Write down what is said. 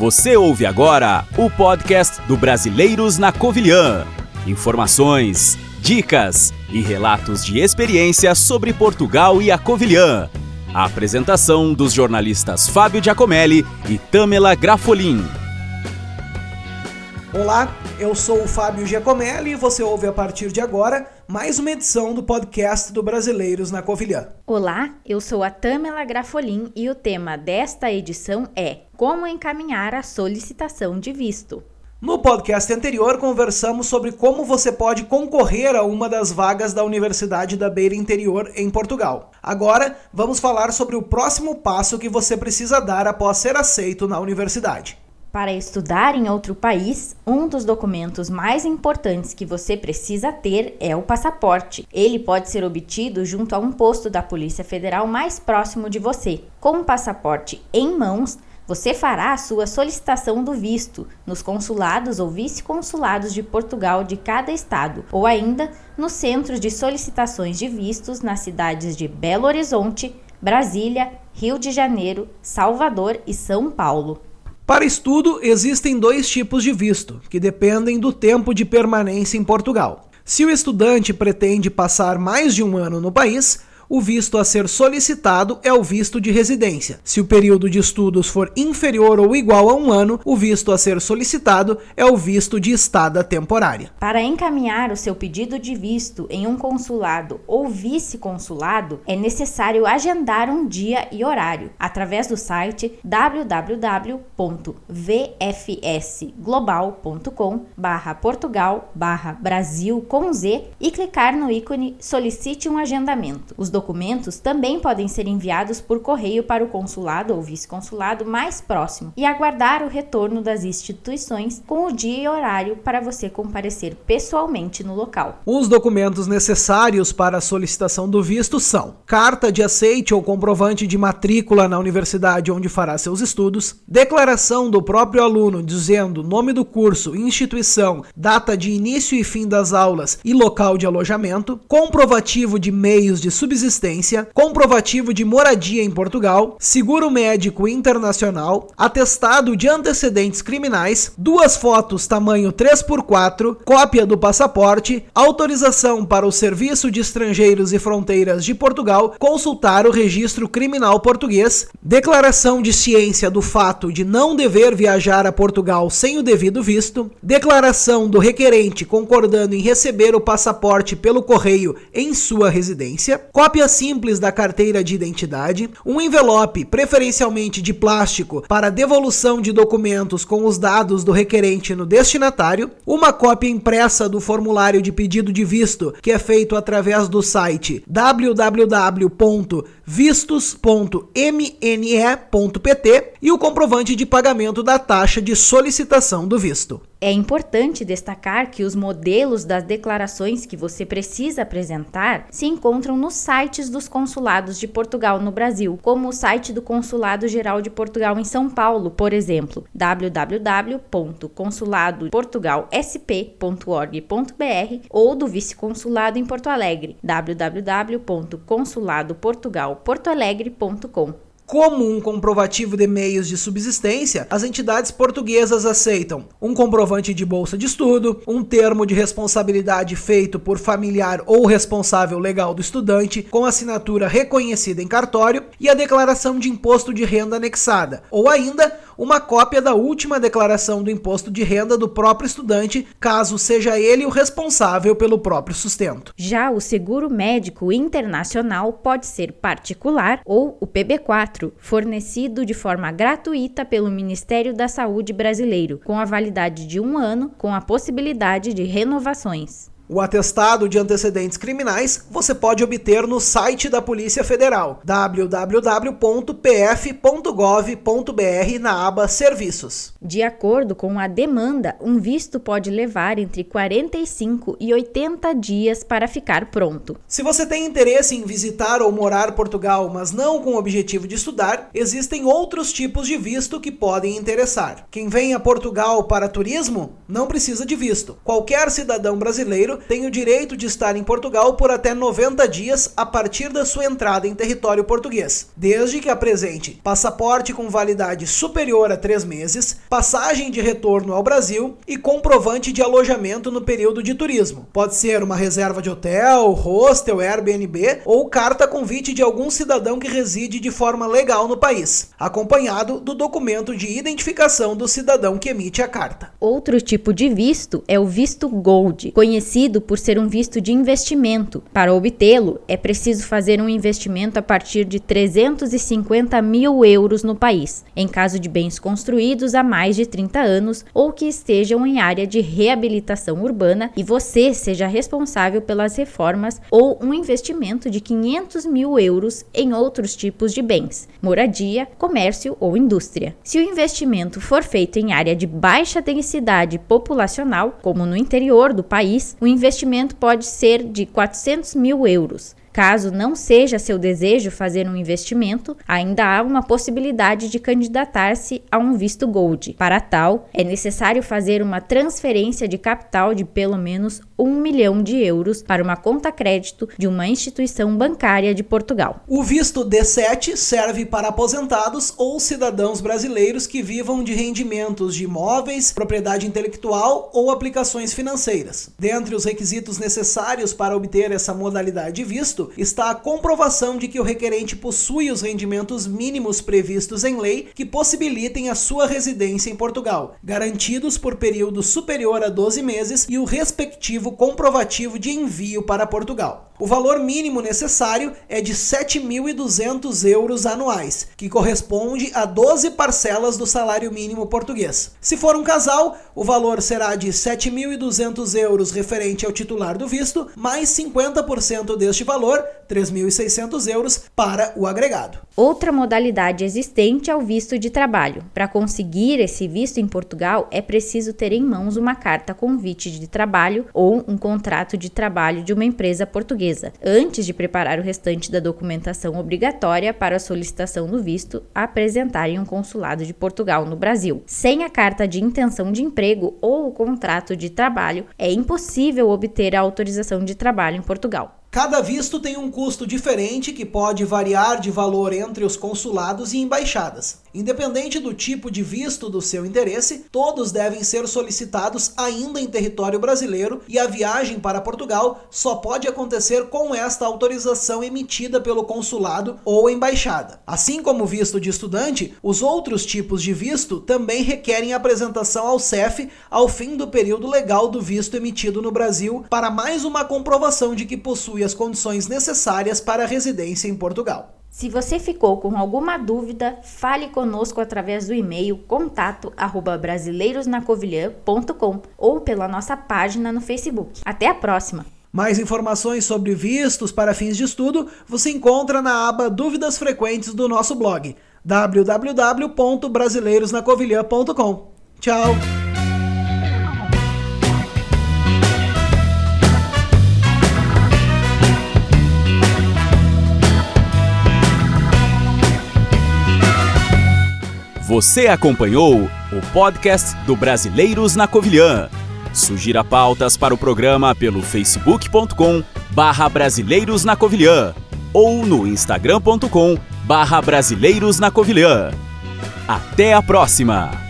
Você ouve agora o podcast do Brasileiros na Covilhã. Informações, dicas e relatos de experiência sobre Portugal e a Covilhã. A apresentação dos jornalistas Fábio Giacomelli e Tamela Grafolin. Olá, eu sou o Fábio Giacomelli e você ouve a partir de agora mais uma edição do podcast do Brasileiros na Covilhã. Olá, eu sou a Tamela Grafolin e o tema desta edição é Como encaminhar a solicitação de visto. No podcast anterior, conversamos sobre como você pode concorrer a uma das vagas da Universidade da Beira Interior em Portugal. Agora, vamos falar sobre o próximo passo que você precisa dar após ser aceito na universidade. Para estudar em outro país, um dos documentos mais importantes que você precisa ter é o passaporte. Ele pode ser obtido junto a um posto da Polícia Federal mais próximo de você. Com o passaporte em mãos, você fará a sua solicitação do visto nos consulados ou vice-consulados de Portugal de cada estado, ou ainda nos centros de solicitações de vistos nas cidades de Belo Horizonte, Brasília, Rio de Janeiro, Salvador e São Paulo. Para estudo, existem dois tipos de visto, que dependem do tempo de permanência em Portugal. Se o estudante pretende passar mais de um ano no país, o visto a ser solicitado é o visto de residência. Se o período de estudos for inferior ou igual a um ano, o visto a ser solicitado é o visto de estada temporária. Para encaminhar o seu pedido de visto em um consulado ou vice-consulado, é necessário agendar um dia e horário através do site www.vfsglobal.com/portugal/brasil com Z e clicar no ícone Solicite um agendamento. Os documentos também podem ser enviados por correio para o consulado ou vice-consulado mais próximo e aguardar o retorno das instituições com o dia e horário para você comparecer pessoalmente no local. Os documentos necessários para a solicitação do visto são: carta de aceite ou comprovante de matrícula na universidade onde fará seus estudos, declaração do próprio aluno dizendo nome do curso, instituição, data de início e fim das aulas e local de alojamento, comprovativo de meios de subsistência comprovativo de moradia em Portugal, seguro médico internacional, atestado de antecedentes criminais, duas fotos tamanho 3x4, cópia do passaporte, autorização para o Serviço de Estrangeiros e Fronteiras de Portugal consultar o registro criminal português, declaração de ciência do fato de não dever viajar a Portugal sem o devido visto, declaração do requerente concordando em receber o passaporte pelo correio em sua residência, cópia cópia simples da carteira de identidade, um envelope, preferencialmente de plástico, para devolução de documentos com os dados do requerente no destinatário, uma cópia impressa do formulário de pedido de visto, que é feito através do site www.vistos.mne.pt e o comprovante de pagamento da taxa de solicitação do visto. É importante destacar que os modelos das declarações que você precisa apresentar se encontram nos sites dos consulados de Portugal no Brasil, como o site do Consulado Geral de Portugal em São Paulo, por exemplo, www.consuladoportugalsp.org.br ou do Vice-Consulado em Porto Alegre, www.consuladoportugalportoalegre.com. Como um comprovativo de meios de subsistência, as entidades portuguesas aceitam um comprovante de bolsa de estudo, um termo de responsabilidade feito por familiar ou responsável legal do estudante com assinatura reconhecida em cartório e a declaração de imposto de renda anexada, ou ainda uma cópia da última declaração do imposto de renda do próprio estudante, caso seja ele o responsável pelo próprio sustento. Já o seguro médico internacional pode ser particular ou o PB4, fornecido de forma gratuita pelo Ministério da Saúde brasileiro, com a validade de um ano, com a possibilidade de renovações. O atestado de antecedentes criminais você pode obter no site da Polícia Federal, www.pf.gov.br na aba Serviços. De acordo com a demanda, um visto pode levar entre 45 e 80 dias para ficar pronto. Se você tem interesse em visitar ou morar Portugal, mas não com o objetivo de estudar, existem outros tipos de visto que podem interessar. Quem vem a Portugal para turismo não precisa de visto. Qualquer cidadão brasileiro tem o direito de estar em Portugal por até 90 dias a partir da sua entrada em território português, desde que apresente passaporte com validade superior a três meses, passagem de retorno ao Brasil e comprovante de alojamento no período de turismo. Pode ser uma reserva de hotel, hostel, Airbnb ou carta convite de algum cidadão que reside de forma legal no país, acompanhado do documento de identificação do cidadão que emite a carta. Outro tipo de visto é o visto Gold, conhecido por ser um visto de investimento. Para obtê-lo, é preciso fazer um investimento a partir de 350 mil euros no país, em caso de bens construídos há mais de 30 anos ou que estejam em área de reabilitação urbana e você seja responsável pelas reformas ou um investimento de 500 mil euros em outros tipos de bens, moradia, comércio ou indústria. Se o investimento for feito em área de baixa densidade populacional, como no interior do país, o investimento pode ser de 400 mil euros. Caso não seja seu desejo fazer um investimento, ainda há uma possibilidade de candidatar-se a um visto Gold. Para tal, é necessário fazer uma transferência de capital de pelo menos um milhão de euros para uma conta crédito de uma instituição bancária de Portugal. O visto D7 serve para aposentados ou cidadãos brasileiros que vivam de rendimentos de imóveis, propriedade intelectual ou aplicações financeiras. Dentre os requisitos necessários para obter essa modalidade de visto, está a comprovação de que o requerente possui os rendimentos mínimos previstos em lei que possibilitem a sua residência em Portugal, garantidos por período superior a 12 meses e o respectivo comprovativo de envio para Portugal. O valor mínimo necessário é de 7.200 euros anuais, que corresponde a 12 parcelas do salário mínimo português. Se for um casal, o valor será de 7.200 euros referente ao titular do visto, mais 50% deste valor, 3.600 euros, para o agregado. Outra modalidade existente é o visto de trabalho. Para conseguir esse visto em Portugal, é preciso ter em mãos uma carta convite de trabalho ou um contrato de trabalho de uma empresa portuguesa antes de preparar o restante da documentação obrigatória para a solicitação do visto, apresentar em um consulado de Portugal no Brasil. Sem a carta de intenção de emprego ou o contrato de trabalho, é impossível obter a autorização de trabalho em Portugal. Cada visto tem um custo diferente que pode variar de valor entre os consulados e embaixadas. Independente do tipo de visto do seu interesse, todos devem ser solicitados ainda em território brasileiro e a viagem para Portugal só pode acontecer com esta autorização emitida pelo consulado ou embaixada. Assim como o visto de estudante, os outros tipos de visto também requerem apresentação ao CEF ao fim do período legal do visto emitido no Brasil para mais uma comprovação de que possui possui as condições necessárias para a residência em Portugal. Se você ficou com alguma dúvida, fale conosco através do e-mail contato@brasileirosnacovilhã.com ou pela nossa página no Facebook. Até a próxima. Mais informações sobre vistos para fins de estudo você encontra na aba Dúvidas Frequentes do nosso blog www.brasileirosnacovilhã.com. Tchau. Você acompanhou o podcast do Brasileiros na Covilhã. Sugira pautas para o programa pelo facebook.com barra Brasileiros na Covilhã ou no instagram.com barra Brasileiros na Covilhã. Até a próxima!